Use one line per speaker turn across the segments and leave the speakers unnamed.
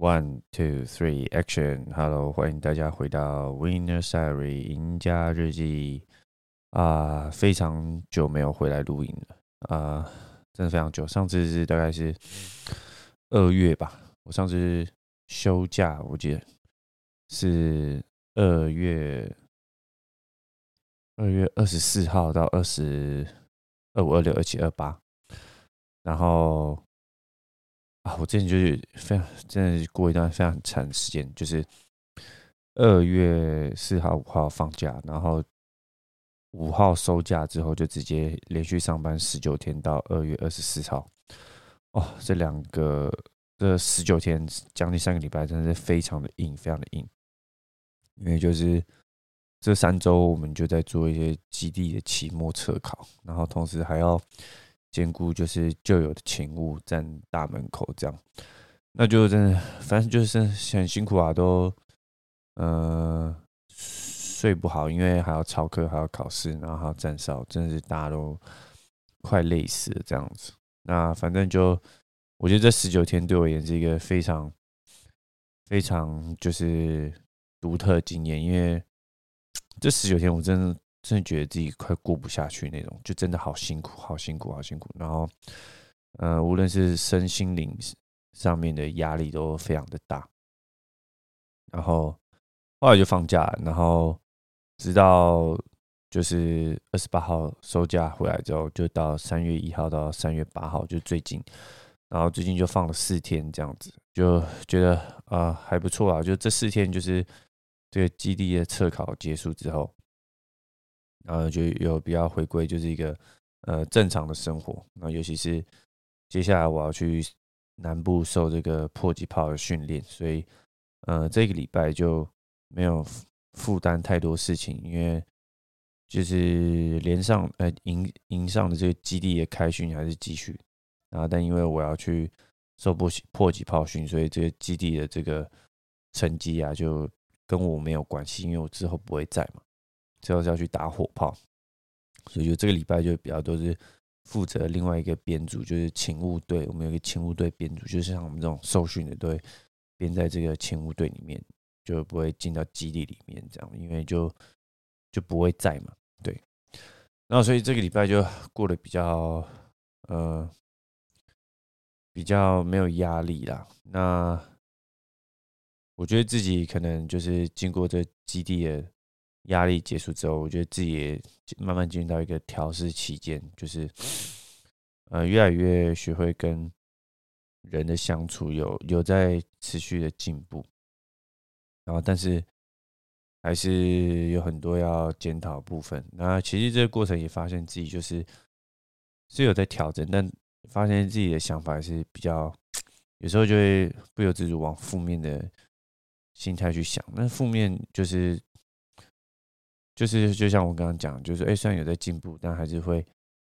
One, two, three, action! Hello，欢迎大家回到 Winner Diary 赢家日记啊！非常久没有回来录音了啊，真的非常久。上次是大概是二月吧，我上次休假，我记得是二月二月二十四号到二十二五、二六、二七、二八，然后。啊，我之前就是非常，真的过一段非常长时间，就是二月四号、五号放假，然后五号收假之后，就直接连续上班十九天到二月二十四号。哦，这两个这十九天将近三个礼拜，真的是非常的硬，非常的硬。因为就是这三周，我们就在做一些基地的期末测考，然后同时还要。兼顾就是旧有的勤务站大门口这样，那就真的反正就是很辛苦啊，都呃睡不好，因为还要操课，还要考试，然后还要站哨，真的是大家都快累死了这样子。那反正就我觉得这十九天对我也是一个非常非常就是独特经验，因为这十九天我真的。真的觉得自己快过不下去那种，就真的好辛苦，好辛苦，好辛苦。然后，呃，无论是身心灵上面的压力都非常的大。然后后来就放假，然后直到就是二十八号收假回来之后，就到三月一号到三月八号，就最近，然后最近就放了四天这样子，就觉得啊还不错啊。就这四天就是这个基地的测考结束之后。然后就有比较回归，就是一个呃正常的生活。那尤其是接下来我要去南部受这个迫击炮的训练，所以呃这个礼拜就没有负担太多事情，因为就是连上呃营营上的这个基地的开训还是继续。然后但因为我要去受迫迫击炮训，所以这个基地的这个成绩啊就跟我没有关系，因为我之后不会在嘛。之后是要去打火炮，所以就这个礼拜就比较都是负责另外一个编组，就是勤务队。我们有一个勤务队编组，就是像我们这种受训的队编在这个勤务队里面，就不会进到基地里面这样，因为就就不会在嘛。对，那所以这个礼拜就过得比较呃比较没有压力啦。那我觉得自己可能就是经过这基地的。压力结束之后，我觉得自己也慢慢进入到一个调试期间，就是呃，越来越学会跟人的相处，有有在持续的进步。然后，但是还是有很多要检讨部分。那其实这个过程也发现自己就是是有在调整，但发现自己的想法是比较有时候就会不由自主往负面的心态去想。那负面就是。就是就像我刚刚讲，就是哎，虽然有在进步，但还是会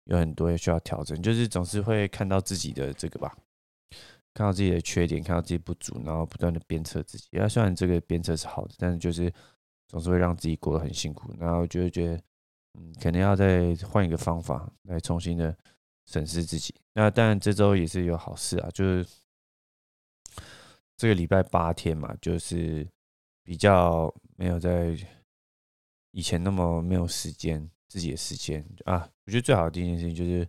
有很多需要调整。就是总是会看到自己的这个吧，看到自己的缺点，看到自己不足，然后不断的鞭策自己。啊，虽然这个鞭策是好的，但是就是总是会让自己过得很辛苦。然后就会觉得，嗯，可能要再换一个方法来重新的审视自己。那当然这周也是有好事啊，就是这个礼拜八天嘛，就是比较没有在。以前那么没有时间，自己的时间啊，我觉得最好的第一件事情就是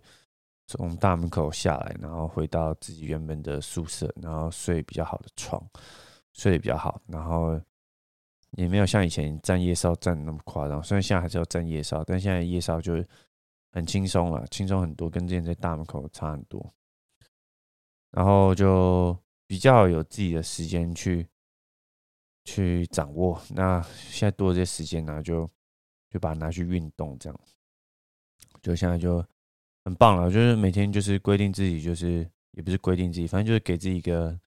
从大门口下来，然后回到自己原本的宿舍，然后睡比较好的床，睡得比较好，然后也没有像以前站夜哨站的那么夸张。虽然现在还是要站夜哨，但现在夜哨就很轻松了，轻松很多，跟之前在大门口差很多。然后就比较有自己的时间去去掌握。那现在多这些时间呢，就。就把它拿去运动，这样，就现在就很棒了。就是每天就是规定自己，就是也不是规定自己，反正就是给自己一个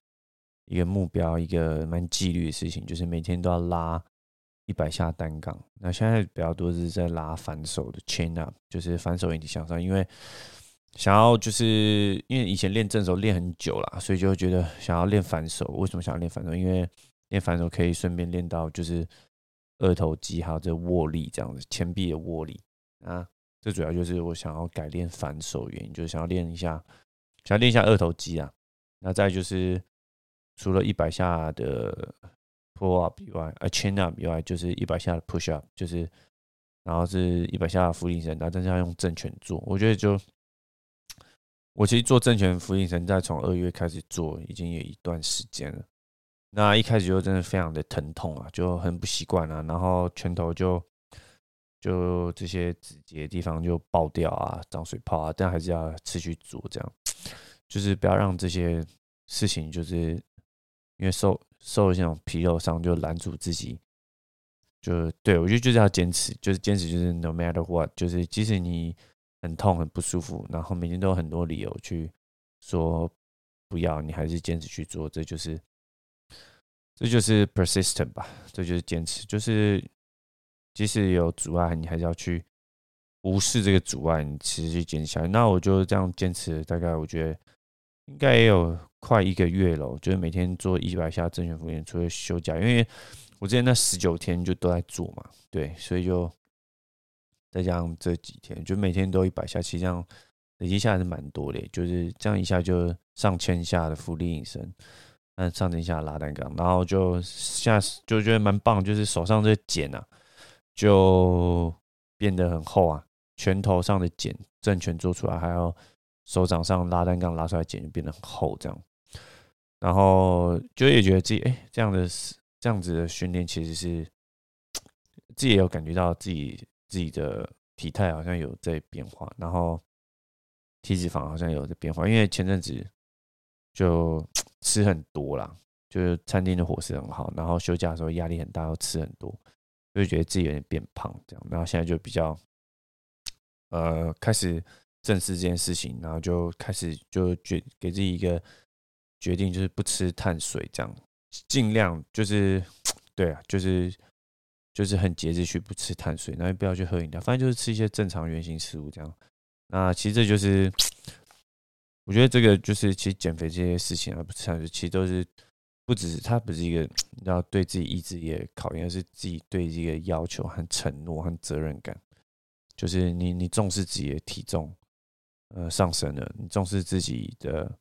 一个目标，一个蛮纪律的事情，就是每天都要拉一百下单杠。那现在比较多是在拉反手的 chin up，就是反手引体向上。因为想要就是因为以前练正手练很久了，所以就觉得想要练反手。为什么想要练反手？因为练反手可以顺便练到就是。二头肌还有这握力这样子，前臂的握力啊，这主要就是我想要改练反手原因，就是想要练一下，想要练一下二头肌啊。那再就是除了一百下的 pull up 以外，啊 chin up 以外，就是一百下的 push up，就是然后是一百下的俯卧撑，但是要用正拳做。我觉得就我其实做正拳俯卧撑，在从二月开始做，已经有一段时间了。那一开始就真的非常的疼痛啊，就很不习惯啊，然后拳头就就这些指节地方就爆掉啊，长水泡啊，但还是要持续做，这样就是不要让这些事情就是因为受受这种皮肉伤就拦住自己，就对我觉得就是要坚持，就是坚持，就是 no matter what，就是即使你很痛很不舒服，然后每天都有很多理由去说不要，你还是坚持去做，这就是。这就是 persistent 吧，这就是坚持，就是即使有阻碍，你还是要去无视这个阻碍，你持续坚持下来。那我就这样坚持，大概我觉得应该也有快一个月了。就是每天做一百下正拳俯卧除了休假，因为我之前那十九天就都在做嘛，对，所以就再加上这几天，就每天都一百下，其实这样累积下来是蛮多的，就是这样一下就上千下的浮力引身。上一下拉单杠，然后就下就觉得蛮棒，就是手上这茧啊，就变得很厚啊。拳头上的茧正拳做出来，还有手掌上拉单杠拉出来茧就变得很厚，这样。然后就也觉得自己哎，这样的这样子的训练其实是自己也有感觉到自己自己的体态好像有在变化，然后体脂肪好像有在变化，因为前阵子就。吃很多啦，就是餐厅的伙食很好，然后休假的时候压力很大，要吃很多，就会觉得自己有点变胖这样。然后现在就比较，呃，开始正视这件事情，然后就开始就决给自己一个决定，就是不吃碳水这样，尽量就是 对啊，就是就是很节制去不吃碳水，然后不要去喝饮料，反正就是吃一些正常原型食物这样。那其实这就是。我觉得这个就是，其实减肥这些事情啊，不是，其实都是不只是它不是一个要对自己意志力考验，而是自己对这个要求和承诺和责任感。就是你你重视自己的体重，呃，上升了，你重视自己的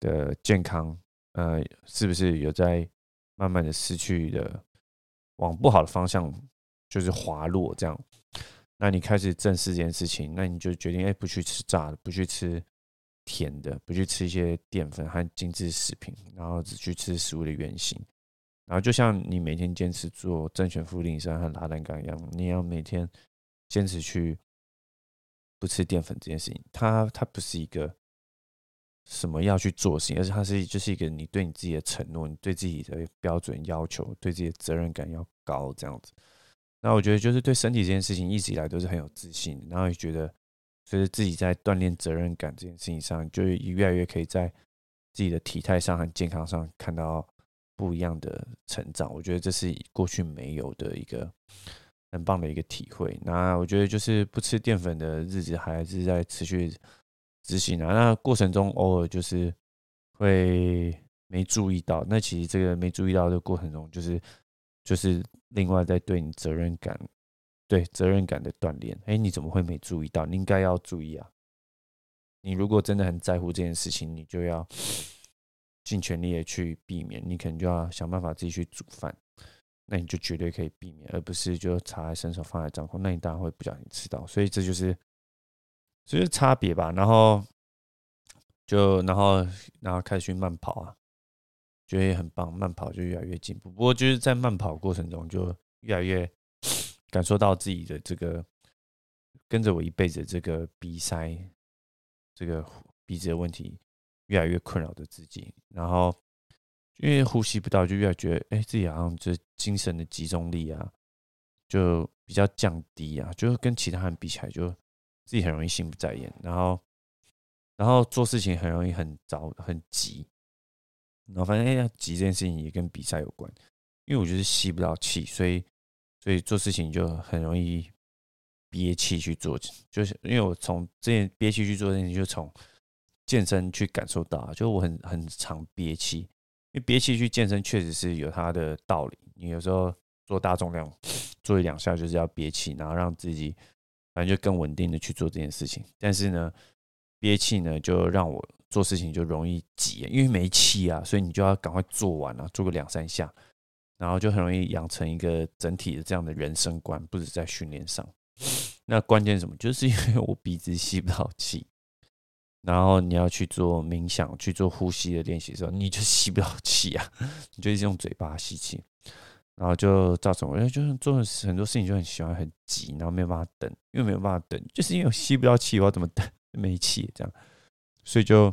的健康，呃，是不是有在慢慢的失去的往不好的方向就是滑落这样？那你开始正视这件事情，那你就决定哎，不去吃炸的，不去吃。甜的，不去吃一些淀粉和精致食品，然后只去吃食物的原型。然后就像你每天坚持做正拳俯卧撑和拉单杠一样，你要每天坚持去不吃淀粉这件事情。它它不是一个什么要去做事情，而是它是就是一个你对你自己的承诺，你对自己的标准要求，对自己的责任感要高这样子。那我觉得就是对身体这件事情一直以来都是很有自信，然后也觉得。所以自己在锻炼责任感这件事情上，就越来越可以在自己的体态上和健康上看到不一样的成长。我觉得这是过去没有的一个很棒的一个体会。那我觉得就是不吃淀粉的日子还是在持续执行啊。那过程中偶尔就是会没注意到，那其实这个没注意到的过程中，就是就是另外在对你责任感。对责任感的锻炼，哎，你怎么会没注意到？你应该要注意啊！你如果真的很在乎这件事情，你就要 尽全力的去避免。你可能就要想办法自己去煮饭，那你就绝对可以避免，而不是就插在伸手放在掌控，那你当然会不小心吃到。所以这就是，就是差别吧。然后就然后然后开始去慢跑啊，觉得也很棒，慢跑就越来越进步。不过就是在慢跑过程中就越来越。感受到自己的这个跟着我一辈子这个鼻塞，这个鼻子的问题越来越困扰着自己，然后因为呼吸不到，就越来觉得哎，自己好像就精神的集中力啊，就比较降低啊，就跟其他人比起来，就自己很容易心不在焉，然后然后做事情很容易很着很急，然后发现哎，急这件事情也跟比赛有关，因为我就是吸不到气，所以。所以做事情就很容易憋气去做，就是因为我从这件憋气去做这件事情，就从健身去感受到，就我很很常憋气，因为憋气去健身确实是有它的道理。你有时候做大重量，做一两下就是要憋气，然后让自己反正就更稳定的去做这件事情。但是呢，憋气呢就让我做事情就容易急，因为没气啊，所以你就要赶快做完啊，做个两三下，然后就很容易养成一个整体的这样的人生观，不止在训练上。那关键什么？就是因为我鼻子吸不到气，然后你要去做冥想、去做呼吸的练习的时候，你就吸不到气啊，你就一直用嘴巴吸气，然后就造成我就是做很多事情就很喜欢很急，然后没有办法等，因为没有办法等，就是因为我吸不到气，我要怎么等？没气这样，所以就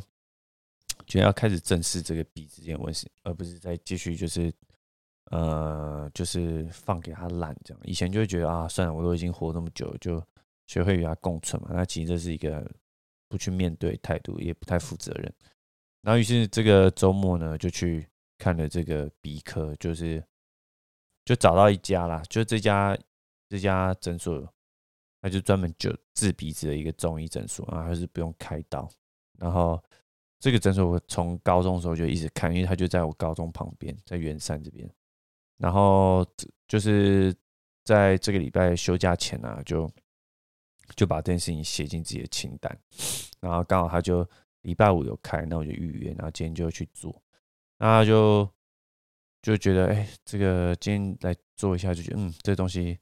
觉得要开始正视这个鼻子这件问题，而不是再继续就是。呃，就是放给他烂这样。以前就会觉得啊，算了，我都已经活那么久，就学会与他共存嘛。那其实这是一个不去面对态度，也不太负责任。然后于是这个周末呢，就去看了这个鼻科，就是就找到一家啦，就这家这家诊所，那就专门就治鼻子的一个中医诊所啊，还是不用开刀。然后这个诊所我从高中的时候就一直看，因为他就在我高中旁边，在圆山这边。然后就是在这个礼拜休假前呢，就就把这件事情写进自己的清单。然后刚好他就礼拜五有开，那我就预约，然后今天就去做。那就就觉得，哎，这个今天来做一下，就觉得，嗯，这东西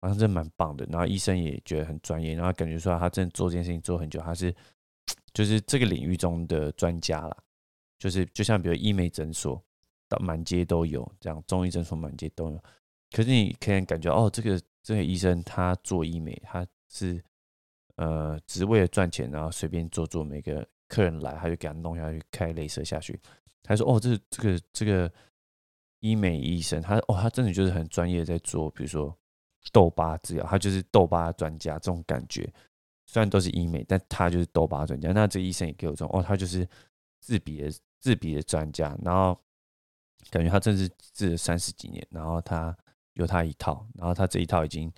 好像真的蛮棒的。然后医生也觉得很专业，然后感觉说他真的做这件事情做很久，他是就是这个领域中的专家了。就是就像比如医美诊所。到满街都有，这样中医诊所满街都有。可是你可以感觉哦，这个这个医生他做医美，他是呃只为了赚钱，然后随便做做，每个客人来他就给他弄下去，开镭射下去。他说哦，这这个这个医美医生，他哦他真的就是很专业在做，比如说痘疤治疗，他就是痘疤专家这种感觉。虽然都是医美，但他就是痘疤专家。那这医生也给我这种哦，他就是治鼻的治鼻的专家，然后。感觉他真是治了三十几年，然后他有他一套，然后他这一套已经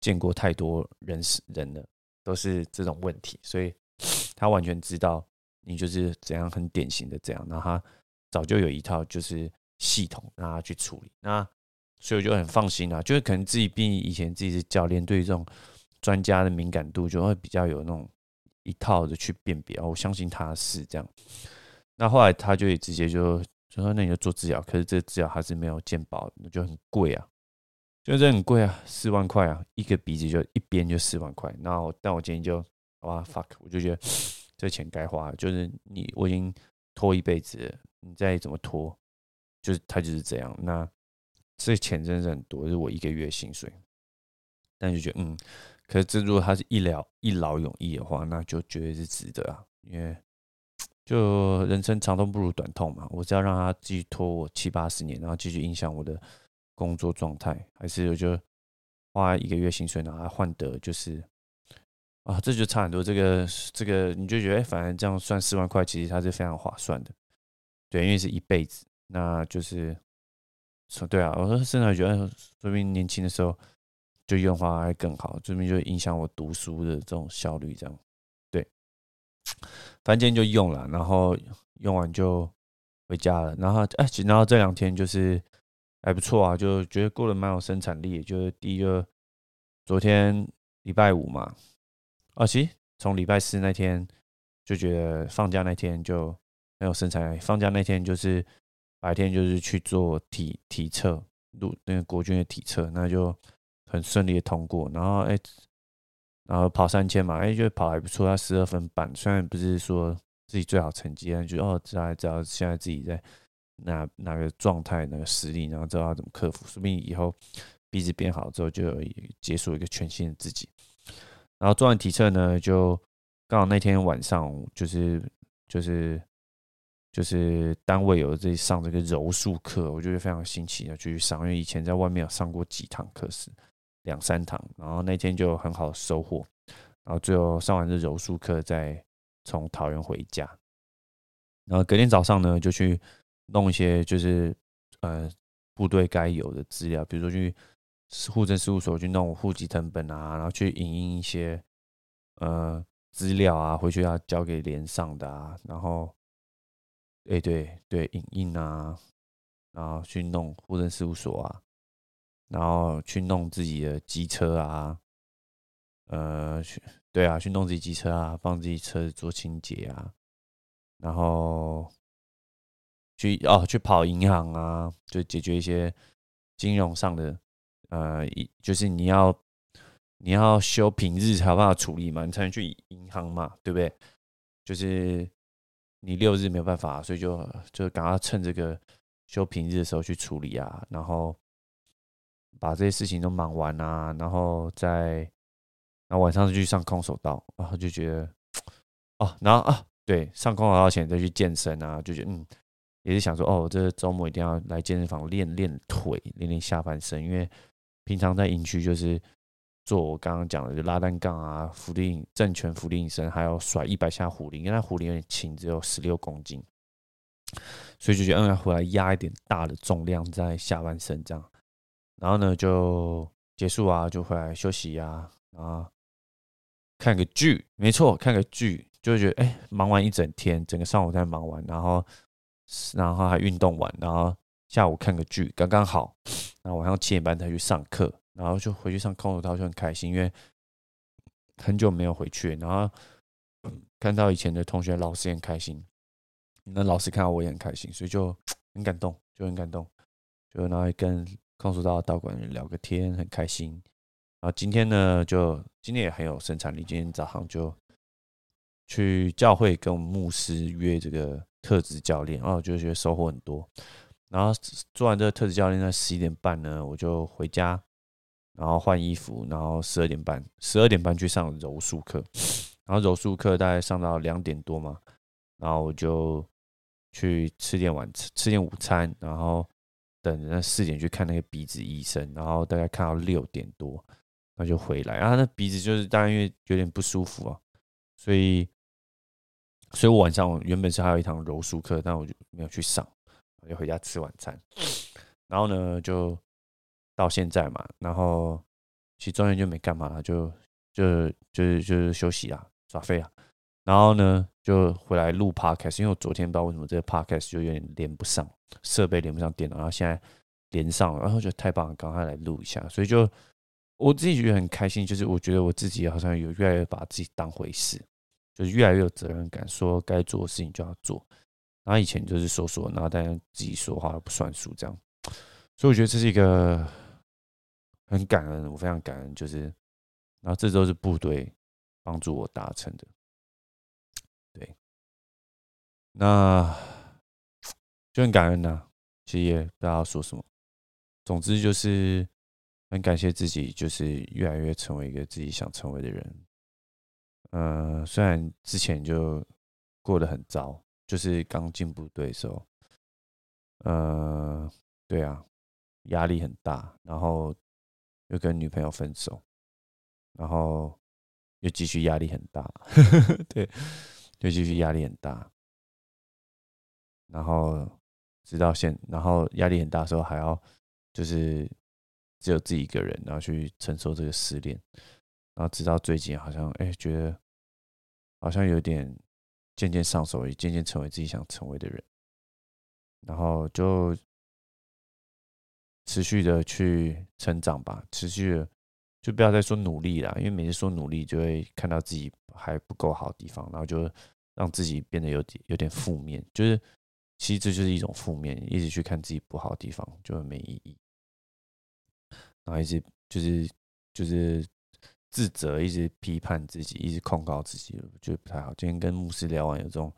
见过太多人是人了，都是这种问题，所以 他完全知道你就是怎样很典型的这样，然后他早就有一套就是系统让他去处理，那所以我就很放心啊，就是可能自己毕竟以前自己是教练，对于这种专家的敏感度就会比较有那种一套的去辨别，我相信他是这样，那后来他就直接就。就说那你就做治疗，可是这治疗还是没有健保，那就很贵啊，就是很贵啊，四万块啊，一个鼻子就一边就四万块。然后，但我今天就哇 fuck，我就觉得这钱该花，就是你我已经拖一辈子了，你再怎么拖，就是他就是这样。那这钱真的是很多，是我一个月薪水，但就觉得嗯，可是这如果他是一了一劳永逸的话，那就绝对是值得啊，因为。就人生长痛不如短痛嘛，我只要让他继续拖我七八十年，然后继续影响我的工作状态，还是我就花一个月薪水拿来换得就是啊，这就差很多。这个这个你就觉得，哎，反正这样算四万块，其实它是非常划算的。对，因为是一辈子，那就是说对啊。我说甚至觉得，说明年轻的时候就用花还更好，说明就影响我读书的这种效率，这样。对反正今天就用了，然后用完就回家了。然后哎，然后这两天就是还不错啊，就觉得过得蛮有生产力。就是第一个，昨天礼拜五嘛，啊，其实从礼拜四那天就觉得放假那天就很有生产力。放假那天就是白天就是去做体体测，录那个国军的体测，那就很顺利的通过。然后哎。然后跑三千嘛，哎，觉得跑还不错，他十二分半，虽然不是说自己最好成绩，但就哦，知道知道现在自己在哪哪个状态、哪个实力，然后知道要怎么克服，说不定以后鼻子变好之后，就结束一个全新的自己。然后做完体测呢，就刚好那天晚上就是就是就是单位有在上这个柔术课，我觉得非常新奇要去上，因为以前在外面有上过几堂课时。两三堂，然后那天就很好收获，然后最后上完这柔术课，再从桃园回家，然后隔天早上呢，就去弄一些就是呃部队该有的资料，比如说去户政事务所去弄户籍成本啊，然后去影印一些呃资料啊，回去要交给连上的啊，然后哎对对影印啊，然后去弄户政事务所啊。然后去弄自己的机车啊，呃，去对啊，去弄自己机车啊，帮自己车子做清洁啊，然后去哦去跑银行啊，就解决一些金融上的呃，就是你要你要休平日才有办法处理嘛，你才能去银行嘛，对不对？就是你六日没有办法，所以就就赶快趁这个休平日的时候去处理啊，然后把这些事情都忙完啊，然后再然后晚上就去上空手道，然后就觉得哦，然后啊。对，上空手道前再去健身啊，就觉得嗯，也是想说哦，这周末一定要来健身房练练腿，练练下半身，因为平常在营区就是做我刚刚讲的，就拉单杠啊、俯卧正拳、俯卧撑，还有甩一百下壶铃，因为那壶铃有点轻，只有十六公斤，所以就觉得嗯，要回来压一点大的重量在下半身这样，然后呢就结束啊，就回来休息啊，然后看个剧，没错，看个剧。就会觉得哎，忙完一整天，整个上午在忙完，然后然后还运动完，然后下午看个剧，刚刚好。然后晚上七点半才去上课，然后就回去上空手道就很开心，因为很久没有回去，然后看到以前的同学老师也很开心，那老师看到我也很开心，所以就 很感动，就很感动，就然后跟空手道道馆聊个天，很开心。然后今天呢，就今天也很有生产力，今天早上就。去教会跟牧师约这个特职教练，然后我就觉得收获很多。然后做完这个特职教练，在十一点半呢，我就回家，然后换衣服，然后十二点半，十二点半去上柔术课，然后柔术课大概上到两点多嘛，然后我就去吃点晚吃，吃点午餐，然后等那四点去看那个鼻子医生，然后大概看到六点多，那就回来。然后那鼻子就是当然因为有点不舒服啊，所以。所以我晚上原本是还有一堂柔术课，但我就没有去上，我就回家吃晚餐。然后呢，就到现在嘛，然后其实中间就没干嘛了，就就就就是休息啊，耍废啊。然后呢，就回来录 podcast，因为我昨天不知道为什么这个 podcast 就有点连不上，设备连不上电脑，然后现在连上了，然后觉得太棒了，赶快来录一下。所以就我自己觉得很开心，就是我觉得我自己好像有越来越把自己当回事。就是越来越有责任感，说该做的事情就要做。然后以前就是说说，然后但自己说话不算数这样。所以我觉得这是一个很感恩，我非常感恩。就是，然后这都是部队帮助我达成的。对，那就很感恩呐。其实也不知道说什么。总之就是很感谢自己，就是越来越成为一个自己想成为的人。呃，虽然之前就过得很糟，就是刚进部队的时候，呃，对啊，压力很大，然后又跟女朋友分手，然后又继续压力很大，对，又继续压力很大，然后直到现，然后压力很大的时候还要就是只有自己一个人，然后去承受这个失恋，然后直到最近好像哎觉得。好像有点渐渐上手，也渐渐成为自己想成为的人，然后就持续的去成长吧，持续的就不要再说努力了，因为每次说努力就会看到自己还不够好的地方，然后就让自己变得有点有点负面，就是其实这就是一种负面，一直去看自己不好的地方就很没意义，然后一直就是就是。自责，一直批判自己，一直控告自己，我觉得不太好。今天跟牧师聊完，有这种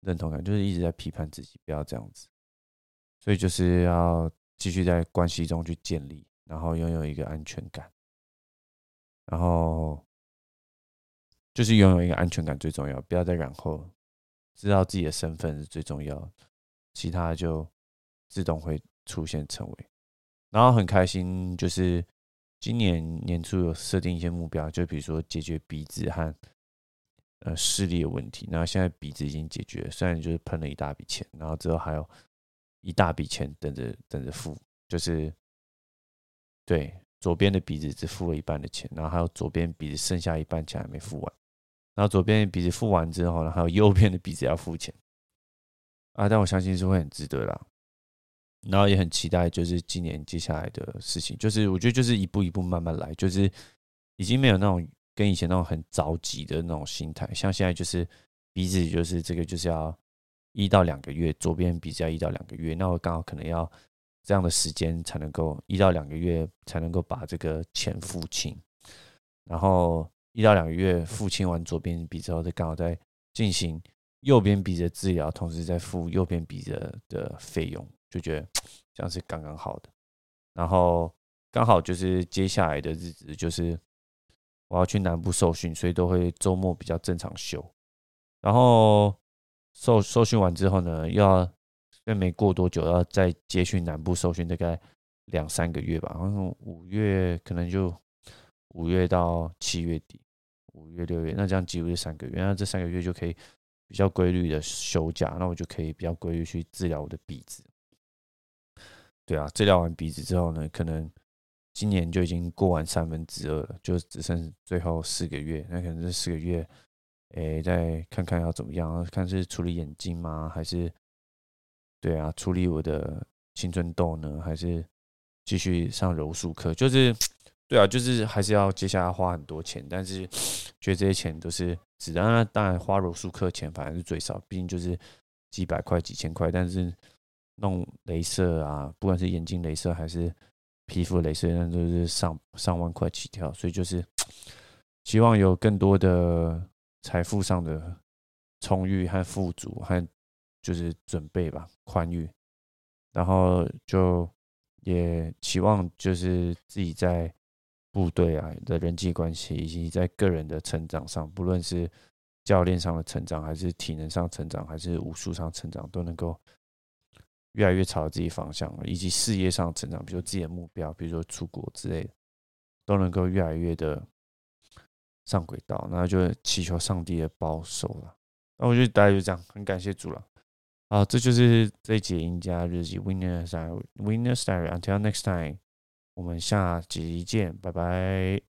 认同感，就是一直在批判自己，不要这样子。所以就是要继续在关系中去建立，然后拥有一个安全感，然后就是拥有一个安全感最重要，不要再然后，知道自己的身份是最重要，其他就自动会出现成为。然后很开心，就是。今年年初有设定一些目标，就比如说解决鼻子和呃视力的问题。然后现在鼻子已经解决，虽然就是喷了一大笔钱，然后之后还有一大笔钱等着等着付，就是对左边的鼻子只付了一半的钱，然后还有左边鼻子剩下一半钱还没付完。然后左边鼻子付完之后呢，还有右边的鼻子要付钱啊！但我相信是会很值得啦。然后也很期待，就是今年接下来的事情，就是我觉得就是一步一步慢慢来，就是已经没有那种跟以前那种很着急的那种心态，像现在就是鼻子就是这个就是要一到两个月，左边鼻子要一到两个月，那我刚好可能要这样的时间才能够一到两个月才能够把这个钱付清，然后一到两个月付清完左边鼻之后，再刚好再进行右边鼻的治疗，同时再付右边鼻的的费用，就觉得 这样是刚刚好的。然后刚好就是接下来的日子就是我要去南部受训，所以都会周末比较正常休，然后。受受训完之后呢，要再没过多久要再接去南部受训，大概两三个月吧。然后五月可能就五月到七月底，五月六月，那这样几乎是三个月。那这三个月就可以比较规律的休假，那我就可以比较规律去治疗我的鼻子。对啊，治疗完鼻子之后呢，可能今年就已经过完三分之二了，就只剩最后四个月。那可能这四个月。诶，再看看要怎么样？看是处理眼睛吗？还是对啊，处理我的青春痘呢？还是继续上柔术课？就是对啊，就是还是要接下来花很多钱，但是 觉得这些钱都是值得。那当然花柔术课钱反而是最少，毕竟就是几百块、几千块。但是弄镭射啊，不管是眼睛镭射还是皮肤镭射，那都是上上万块起跳。所以就是 希望有更多的。财富上的充裕和富足，和就是准备吧，宽裕，然后就也期望就是自己在部队啊的人际关系，以及在个人的成长上，不论是教练上的成长，还是体能上成长，还是武术上成长，都能够越来越朝着自己方向，以及事业上成长，比如说自己的目标，比如说出国之类的，都能够越来越的。上轨道，然后就祈求上帝的保守了。那我觉得大家就这样，很感谢主了。好，这就是这一节赢家日记，Winner Style，Winner Style。Until next time，我们下集见，拜拜。